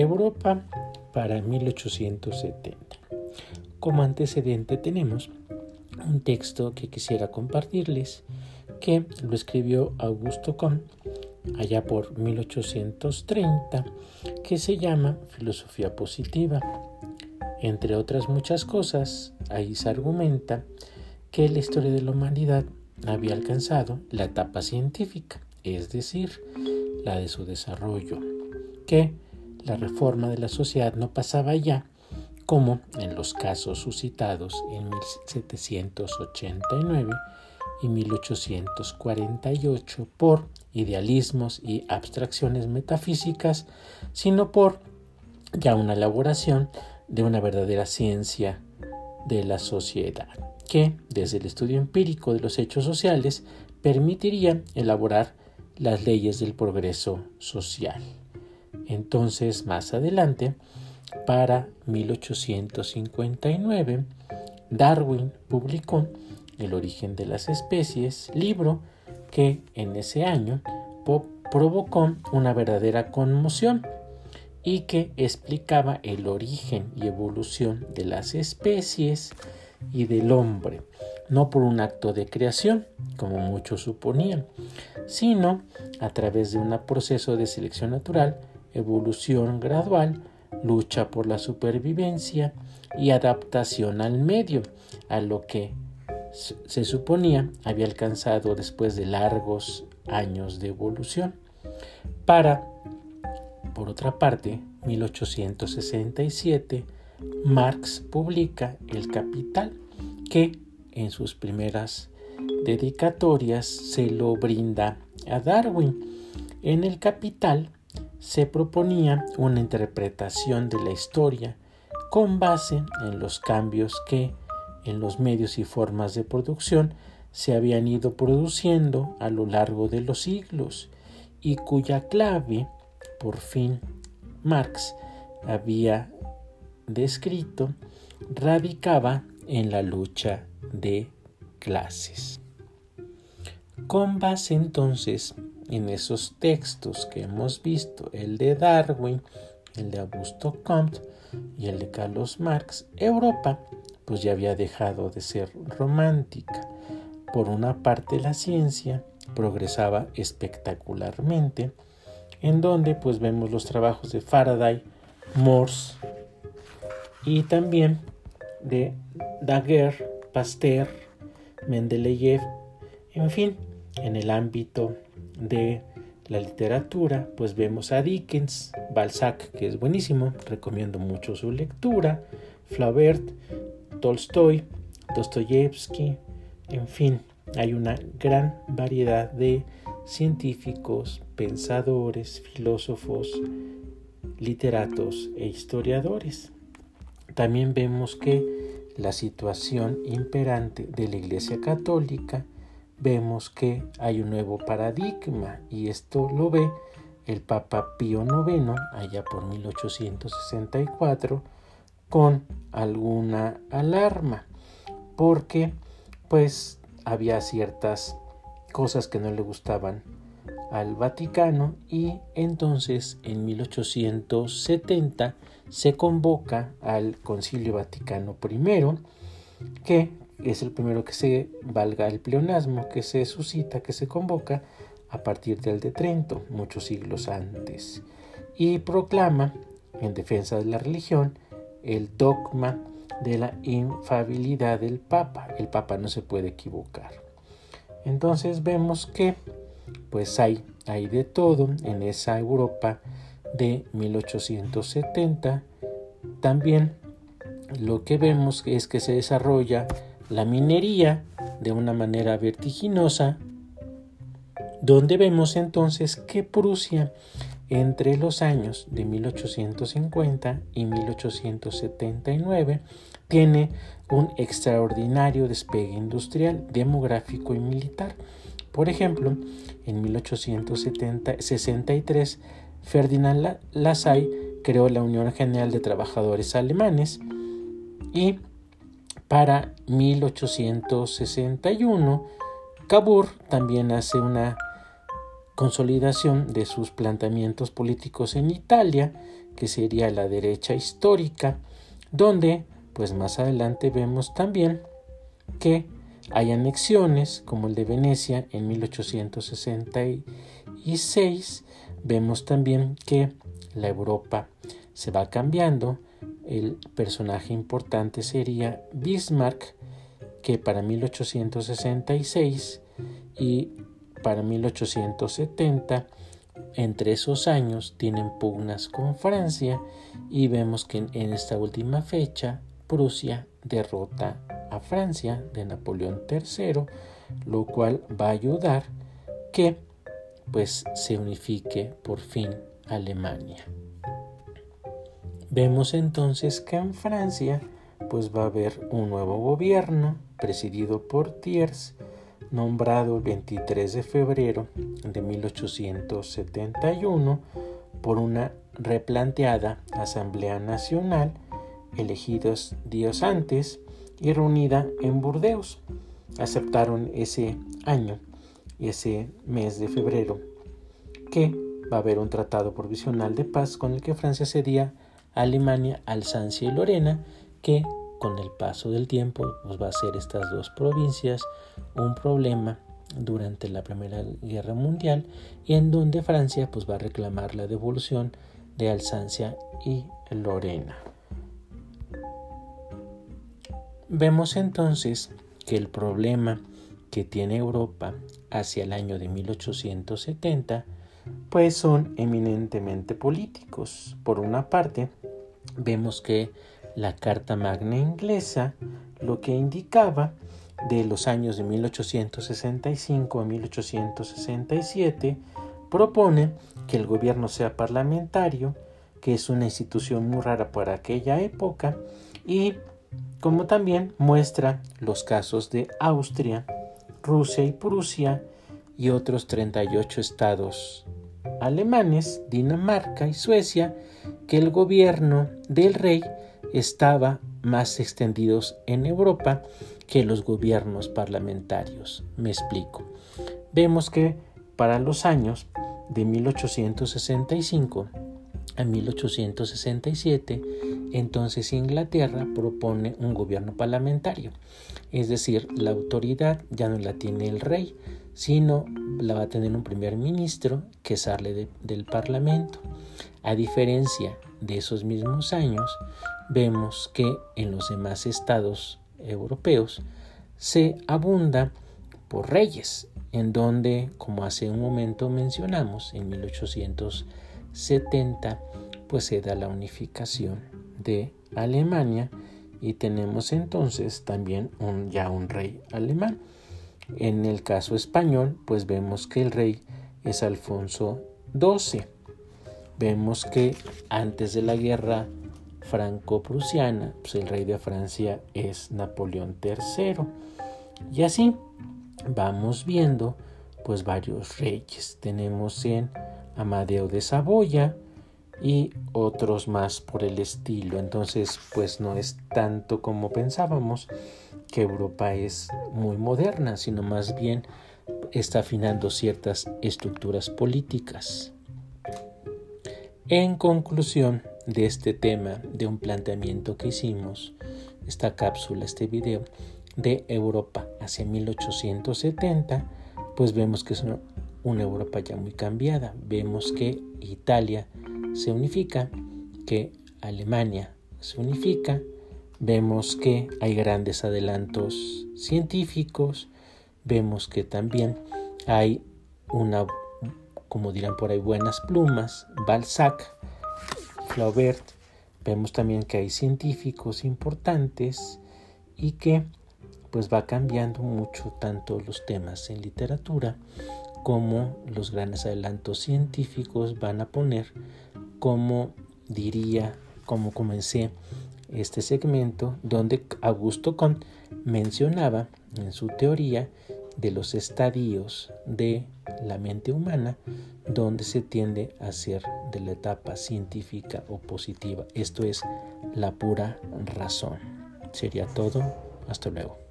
Europa para 1870. Como antecedente tenemos un texto que quisiera compartirles que lo escribió Augusto Comte allá por 1830 que se llama Filosofía Positiva. Entre otras muchas cosas, ahí se argumenta que la historia de la humanidad había alcanzado la etapa científica, es decir, la de su desarrollo, que la reforma de la sociedad no pasaba ya como en los casos suscitados en 1789 y 1848 por idealismos y abstracciones metafísicas, sino por ya una elaboración de una verdadera ciencia de la sociedad, que desde el estudio empírico de los hechos sociales permitiría elaborar las leyes del progreso social. Entonces, más adelante, para 1859, Darwin publicó El origen de las especies, libro que en ese año provocó una verdadera conmoción y que explicaba el origen y evolución de las especies y del hombre, no por un acto de creación, como muchos suponían, sino a través de un proceso de selección natural, evolución gradual, lucha por la supervivencia y adaptación al medio, a lo que se suponía había alcanzado después de largos años de evolución. Para, por otra parte, 1867, Marx publica El Capital, que en sus primeras dedicatorias se lo brinda a Darwin. En El Capital se proponía una interpretación de la historia con base en los cambios que en los medios y formas de producción se habían ido produciendo a lo largo de los siglos y cuya clave, por fin, Marx había descrito, radicaba en la lucha de clases. Con base entonces en esos textos que hemos visto, el de Darwin, el de Augusto Comte y el de Carlos Marx, Europa pues ya había dejado de ser romántica. Por una parte la ciencia progresaba espectacularmente, en donde pues vemos los trabajos de Faraday, Morse y también de Daguerre, Pasteur, Mendeleev, en fin, en el ámbito de la literatura, pues vemos a Dickens, Balzac, que es buenísimo, recomiendo mucho su lectura, Flaubert, Tolstoy, Dostoyevsky, en fin, hay una gran variedad de científicos, pensadores, filósofos, literatos e historiadores. También vemos que la situación imperante de la Iglesia Católica, vemos que hay un nuevo paradigma y esto lo ve el Papa Pío IX allá por 1864 con alguna alarma porque pues había ciertas cosas que no le gustaban al Vaticano y entonces en 1870 se convoca al Concilio Vaticano I que es el primero que se valga el pleonasmo que se suscita, que se convoca a partir del de Trento, muchos siglos antes, y proclama en defensa de la religión el dogma de la infabilidad del Papa. El Papa no se puede equivocar. Entonces vemos que pues hay, hay de todo en esa Europa de 1870. También lo que vemos es que se desarrolla la minería de una manera vertiginosa, donde vemos entonces que Prusia entre los años de 1850 y 1879 tiene un extraordinario despegue industrial, demográfico y militar. Por ejemplo, en 1863 Ferdinand Lassalle creó la Unión General de Trabajadores Alemanes y para 1861 Cabur también hace una consolidación de sus planteamientos políticos en Italia, que sería la derecha histórica, donde pues más adelante vemos también que hay anexiones como el de Venecia en 1866. Vemos también que la Europa se va cambiando. El personaje importante sería Bismarck, que para 1866 y para 1870, entre esos años, tienen pugnas con Francia y vemos que en esta última fecha Prusia derrota a Francia de Napoleón III, lo cual va a ayudar que pues se unifique por fin Alemania. Vemos entonces que en Francia pues va a haber un nuevo gobierno presidido por Thiers, nombrado el 23 de febrero de 1871 por una replanteada Asamblea Nacional elegidos días antes y reunida en Burdeos. Aceptaron ese año ese mes de febrero que va a haber un tratado provisional de paz con el que Francia cedía a Alemania, Alsacia y Lorena, que con el paso del tiempo pues, va a ser estas dos provincias un problema durante la Primera Guerra Mundial y en donde Francia pues, va a reclamar la devolución de Alsacia y Lorena. Vemos entonces que el problema que tiene Europa hacia el año de 1870 pues son eminentemente políticos. Por una parte, vemos que la Carta Magna inglesa lo que indicaba de los años de 1865 a 1867 propone que el gobierno sea parlamentario, que es una institución muy rara para aquella época, y como también muestra los casos de Austria, Rusia y Prusia y otros 38 estados alemanes, Dinamarca y Suecia, que el gobierno del rey estaba más extendidos en Europa que los gobiernos parlamentarios. Me explico. Vemos que para los años de 1865 en 1867, entonces Inglaterra propone un gobierno parlamentario, es decir, la autoridad ya no la tiene el rey, sino la va a tener un primer ministro que sale del parlamento. A diferencia de esos mismos años, vemos que en los demás estados europeos se abunda por reyes, en donde, como hace un momento mencionamos, en 1800 70 pues se da la unificación de Alemania y tenemos entonces también un, ya un rey alemán. En el caso español pues vemos que el rey es Alfonso XII. Vemos que antes de la guerra franco-prusiana pues el rey de Francia es Napoleón III. Y así vamos viendo pues varios reyes. Tenemos en Amadeo de Saboya y otros más por el estilo. Entonces, pues no es tanto como pensábamos que Europa es muy moderna, sino más bien está afinando ciertas estructuras políticas. En conclusión de este tema, de un planteamiento que hicimos, esta cápsula, este video, de Europa hacia 1870, pues vemos que es una Europa ya muy cambiada. Vemos que Italia se unifica, que Alemania se unifica, vemos que hay grandes adelantos científicos, vemos que también hay una, como dirán por ahí, buenas plumas, Balzac, Flaubert, vemos también que hay científicos importantes y que pues va cambiando mucho tanto los temas en literatura como los grandes adelantos científicos van a poner como diría, como comencé este segmento, donde Augusto Comte mencionaba en su teoría de los estadios de la mente humana, donde se tiende a ser de la etapa científica o positiva. Esto es la pura razón. Sería todo. Hasta luego.